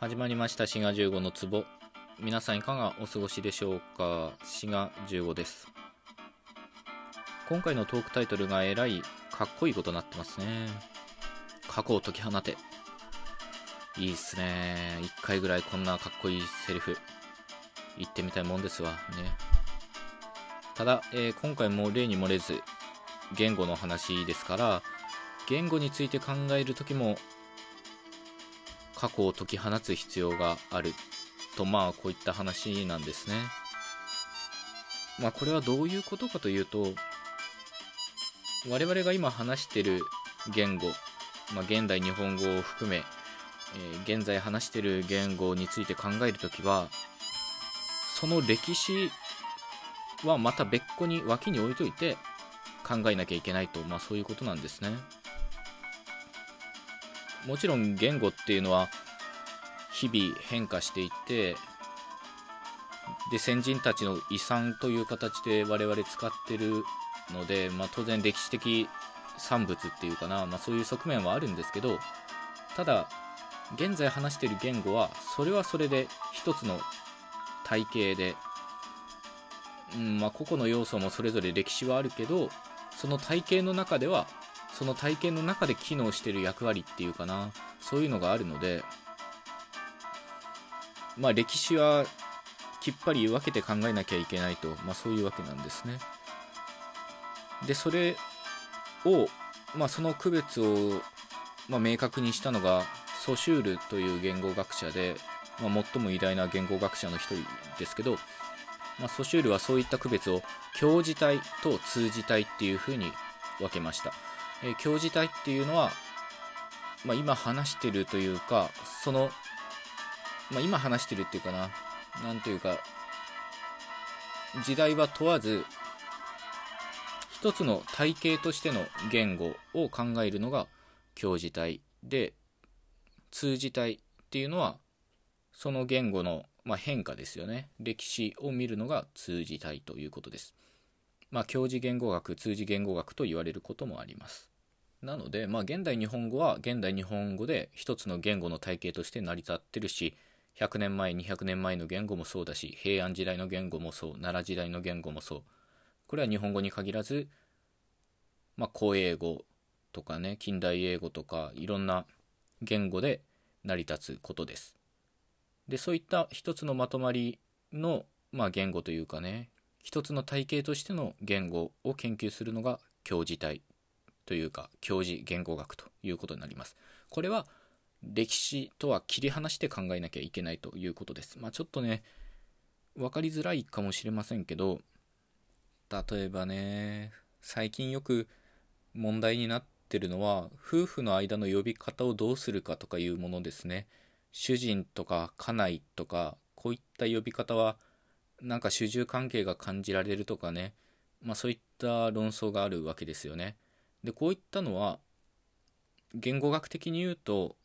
始まりました滋賀15の壺。皆さんいかがお過ごしでしょうか？滋賀15です。今回のトークタイトルがえらいかっこいいことになってますね。過去を解き放て。いいっすね。一回ぐらいこんなかっこいいセリフ言ってみたいもんですわ。ね。ただ、えー、今回も例に漏れず言語の話ですから言語について考える時も過去を解き放つ必要があるとまあこういった話なんですねまあこれはどういうことかというと我々が今話してる言語、まあ、現代日本語を含め、えー、現在話してる言語について考えるときはその歴史はまた別個に脇に置いといて考えなきゃいけないと、まあ、そういうことなんですね。もちろん言語っていうのは日々変化していってで先人たちの遺産という形で我々使ってるので、まあ、当然歴史的産物っていうかな、まあ、そういう側面はあるんですけどただ現在話してる言語はそれはそれで一つの体系で、うんまあ、個々の要素もそれぞれ歴史はあるけどその体系の中ではその体験の中で機能してる役割っていうかなそういうのがあるのでまあ歴史はきっぱり分けて考えなきゃいけないと、まあ、そういうわけなんですね。でそれを、まあ、その区別を、まあ、明確にしたのがソシュールという言語学者で、まあ、最も偉大な言語学者の一人ですけど、まあ、ソシュールはそういった区別を教示体と通示体っていうふうに分けました。えー、教授体っていうのは、まあ、今話してるというかその、まあ、今話してるっていうかな。なんというか時代は問わず一つの体系としての言語を考えるのが教授体で通じ体っていうのはその言語の、まあ、変化ですよね。歴史を見るのが通じ体ということです。まあ、教示言語学通じ言語学と言われることもあります。なので、まあ、現代日本語は現代日本語で一つの言語の体系として成り立ってるし100年前200年前の言語もそうだし平安時代の言語もそう奈良時代の言語もそう。これは日本語に限らず、まあ、古英語とかね近代英語とかいろんな言語で成り立つことです。でそういった一つのまとまりの、まあ、言語というかね一つの体系としての言語を研究するのが教授体というか教授言語学ということになります。これは歴史とは切り離して考えなきゃいけないということです。まあちょっとね、分かりづらいかもしれませんけど、例えばね、最近よく問題になってるのは、夫婦の間の呼び方をどうするかとかいうものですね。主人とか家内とか、こういった呼び方はなんか主従関係が感じられるとかね、まあ、そういった論争があるわけですよね。でこういったのは言語学的に言うと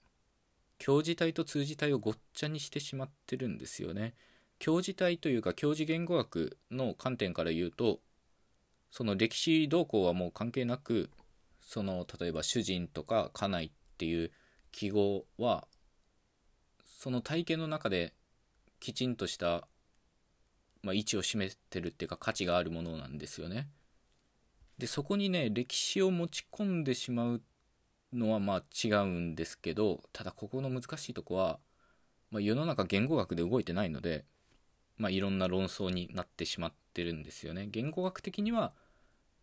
教授体と通じ体をごっちゃにしてしまってるんですよね。教授体というか教授言語学の観点から言うとその歴史動向はもう関係なくその例えば主人とか家内っていう記号はその体系の中できちんとしたまあ、位置を占めてるっていうか価値があるものなんですよね。でそこにね歴史を持ち込んでしまうのはまあ違うんですけどただここの難しいとこは、まあ、世の中言語学で動いてないので、まあ、いろんな論争になってしまってるんですよね。言語学的には、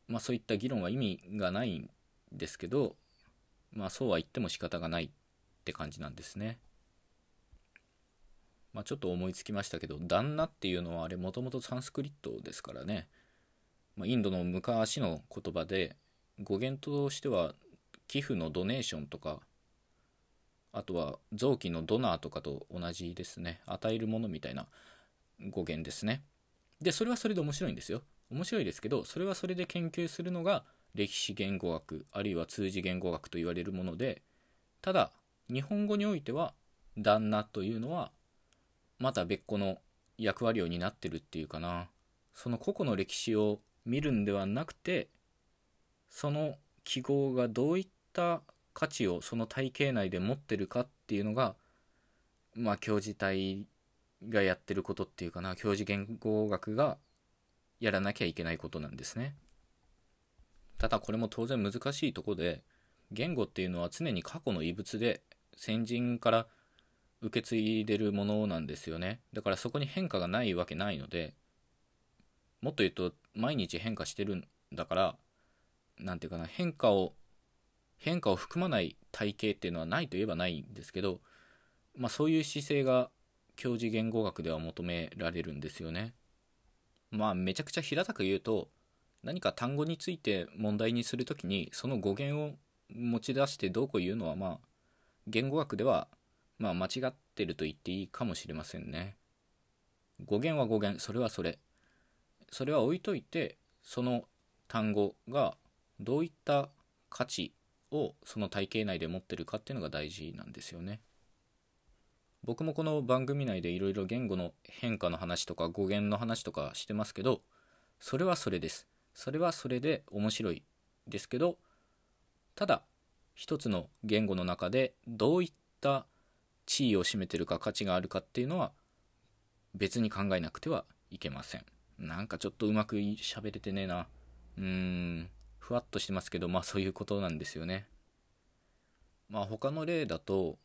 まあ、そういった議論は意味がないんですけど、まあ、そうは言っても仕方がないって感じなんですね。まあ、ちょっと思いつきましたけど旦那っていうのはあれもともとサンスクリットですからね、まあ、インドの昔の言葉で語源としては寄付のドネーションとかあとは臓器のドナーとかと同じですね。与えるものみたいな語源ですね。でそれはそれで面白いんですよ。面白いですけどそれはそれで研究するのが歴史言語学あるいは通じ言語学と言われるものでただ日本語においては旦那というのはまた別個の役割を担ってるっていうかな。その個々の歴史を見るんではなくてその記号がどういった価値をその体系内で持ってるかっていうのがまあ教授体がやってることっていうかな。教授言語学がやらなきゃいけないことなんですね。ただこれも当然難しいとこで言語っていうのは常に過去の遺物で先人から受け継いでるものなんですよねだからそこに変化がないわけないのでもっと言うと毎日変化してるんだから何て言うかな変化を変化を含まない体系っていうのはないといえばないんですけど、まあ、そういう姿勢が教授言語学では求められるんですよね。まあめちゃくちゃ平たく言うと何か単語について問題にする時にその語源を持ち出してどうこう言うのはまあ言語学ではまあ間違ってると言っていいかもしれませんね。語源は語源それはそれそれは置いといてその単語がどういった価値をその体系内で持ってるかっていうのが大事なんですよね。僕もこの番組内でいろいろ言語の変化の話とか語源の話とかしてますけどそれはそれです。それはそれで面白いですけどただ一つの言語の中でどういった地位を占めてるか価値があるかっていうのは別に考えなくてはいけません。なんかちょっとうまく喋れてねえな。うーん。ふわっとしてますけど、まあそういうことなんですよね。まあ他の例だと、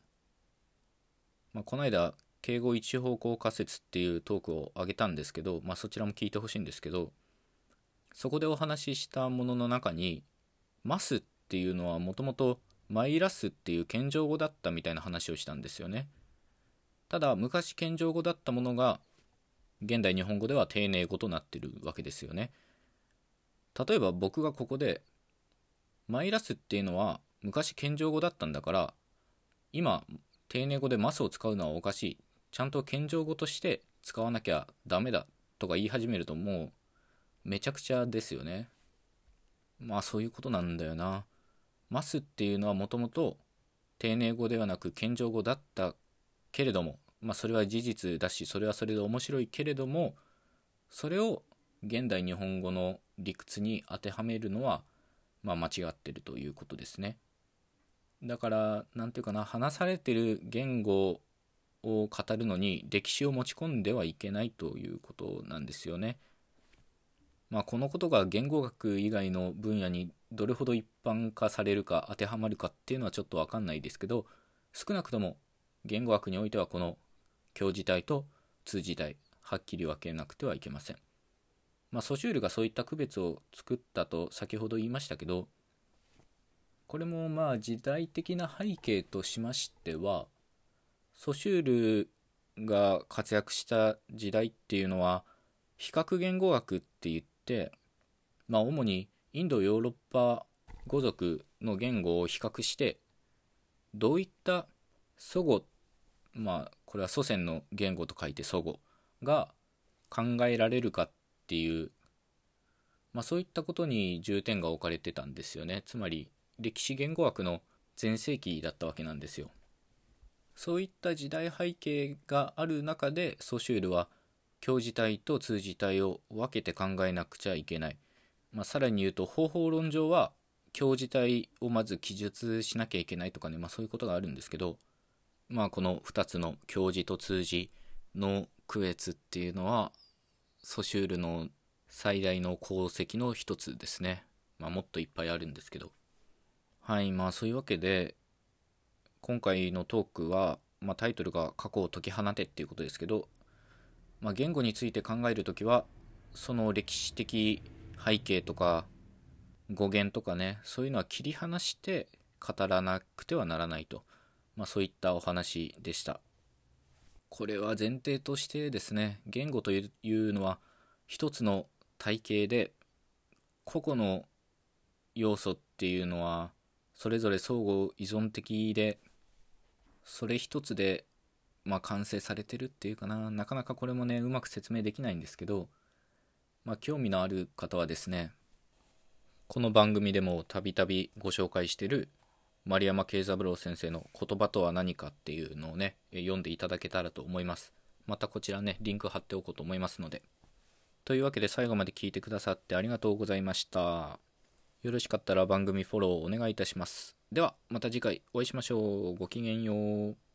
まあ、この間、敬語一方向仮説っていうトークを上げたんですけど、まあそちらも聞いてほしいんですけど、そこでお話ししたものの中に、マスっていうのはもともとマイラスっていう謙譲語だったみたいな話をしたんですよね。ただ昔謙譲語だったものが現代日本語では丁寧語となってるわけですよね。例えば僕がここでマイラスっていうのは昔謙譲語だったんだから今丁寧語でマスを使うのはおかしいちゃんと謙譲語として使わなきゃダメだとか言い始めるともうめちゃくちゃですよねまあそういうことなんだよなマスっていうのはもともと丁寧語ではなく謙譲語だったけれどもまあそれは事実だしそれはそれで面白いけれどもそれを現代日本語の理屈に当てはめるのは、まあ、間違ってるということですね。だから何て言うかな話されてる言語を語るのに歴史を持ち込んではいけないということなんですよね。まあ、このことが言語学以外の分野にどれほど一般化されるか当てはまるかっていうのはちょっと分かんないですけど少なくとも言語学においてはこの教授体と通じ体はっきり分けなくてはいけません。まあ、ソシュールがそういった区別を作ったと先ほど言いましたけどこれもまあ時代的な背景としましてはソシュールが活躍した時代っていうのは比較言語学って言ってまあ主にインドヨーロッパ語族の言語を比較してどういった祖語まあこれは祖先の言語と書いて祖語が考えられるかっていう、まあ、そういったことに重点が置かれてたんですよね。つまり歴史言語学の全盛期だったわけなんですよ。そういった時代背景がある中でソシュールは教授体と通じ体を分けて考えなくちゃいけない、まあ、さらに言うと方法論上は教授体をまず記述しなきゃいけないとかね、まあ、そういうことがあるんですけどまあこの2つの教授と通じの区別っていうのはソシュールの最大の功績の一つですね。まあ、もっといっぱいあるんですけど。はい、まあそういうわけで、今回のトークは、まあ、タイトルが過去を解き放てっていうことですけど、まあ、言語について考える時は、その歴史的背景とか語源とかね、そういうのは切り離して語らなくてはならないと。まあそういったお話でした。これは前提としてですね言語というのは一つの体系で個々の要素っていうのはそれぞれ相互依存的でそれ一つでまあ完成されてるっていうかななかなかこれもねうまく説明できないんですけどまあ興味のある方はですねこの番組でもたびたびご紹介してる丸山慶三郎先生の言葉とは何かっていうのをね、読んでいただけたらと思います。またこちらね、リンク貼っておこうと思いますので。というわけで最後まで聞いてくださってありがとうございました。よろしかったら番組フォローお願いいたします。では、また次回お会いしましょう。ごきげんよう。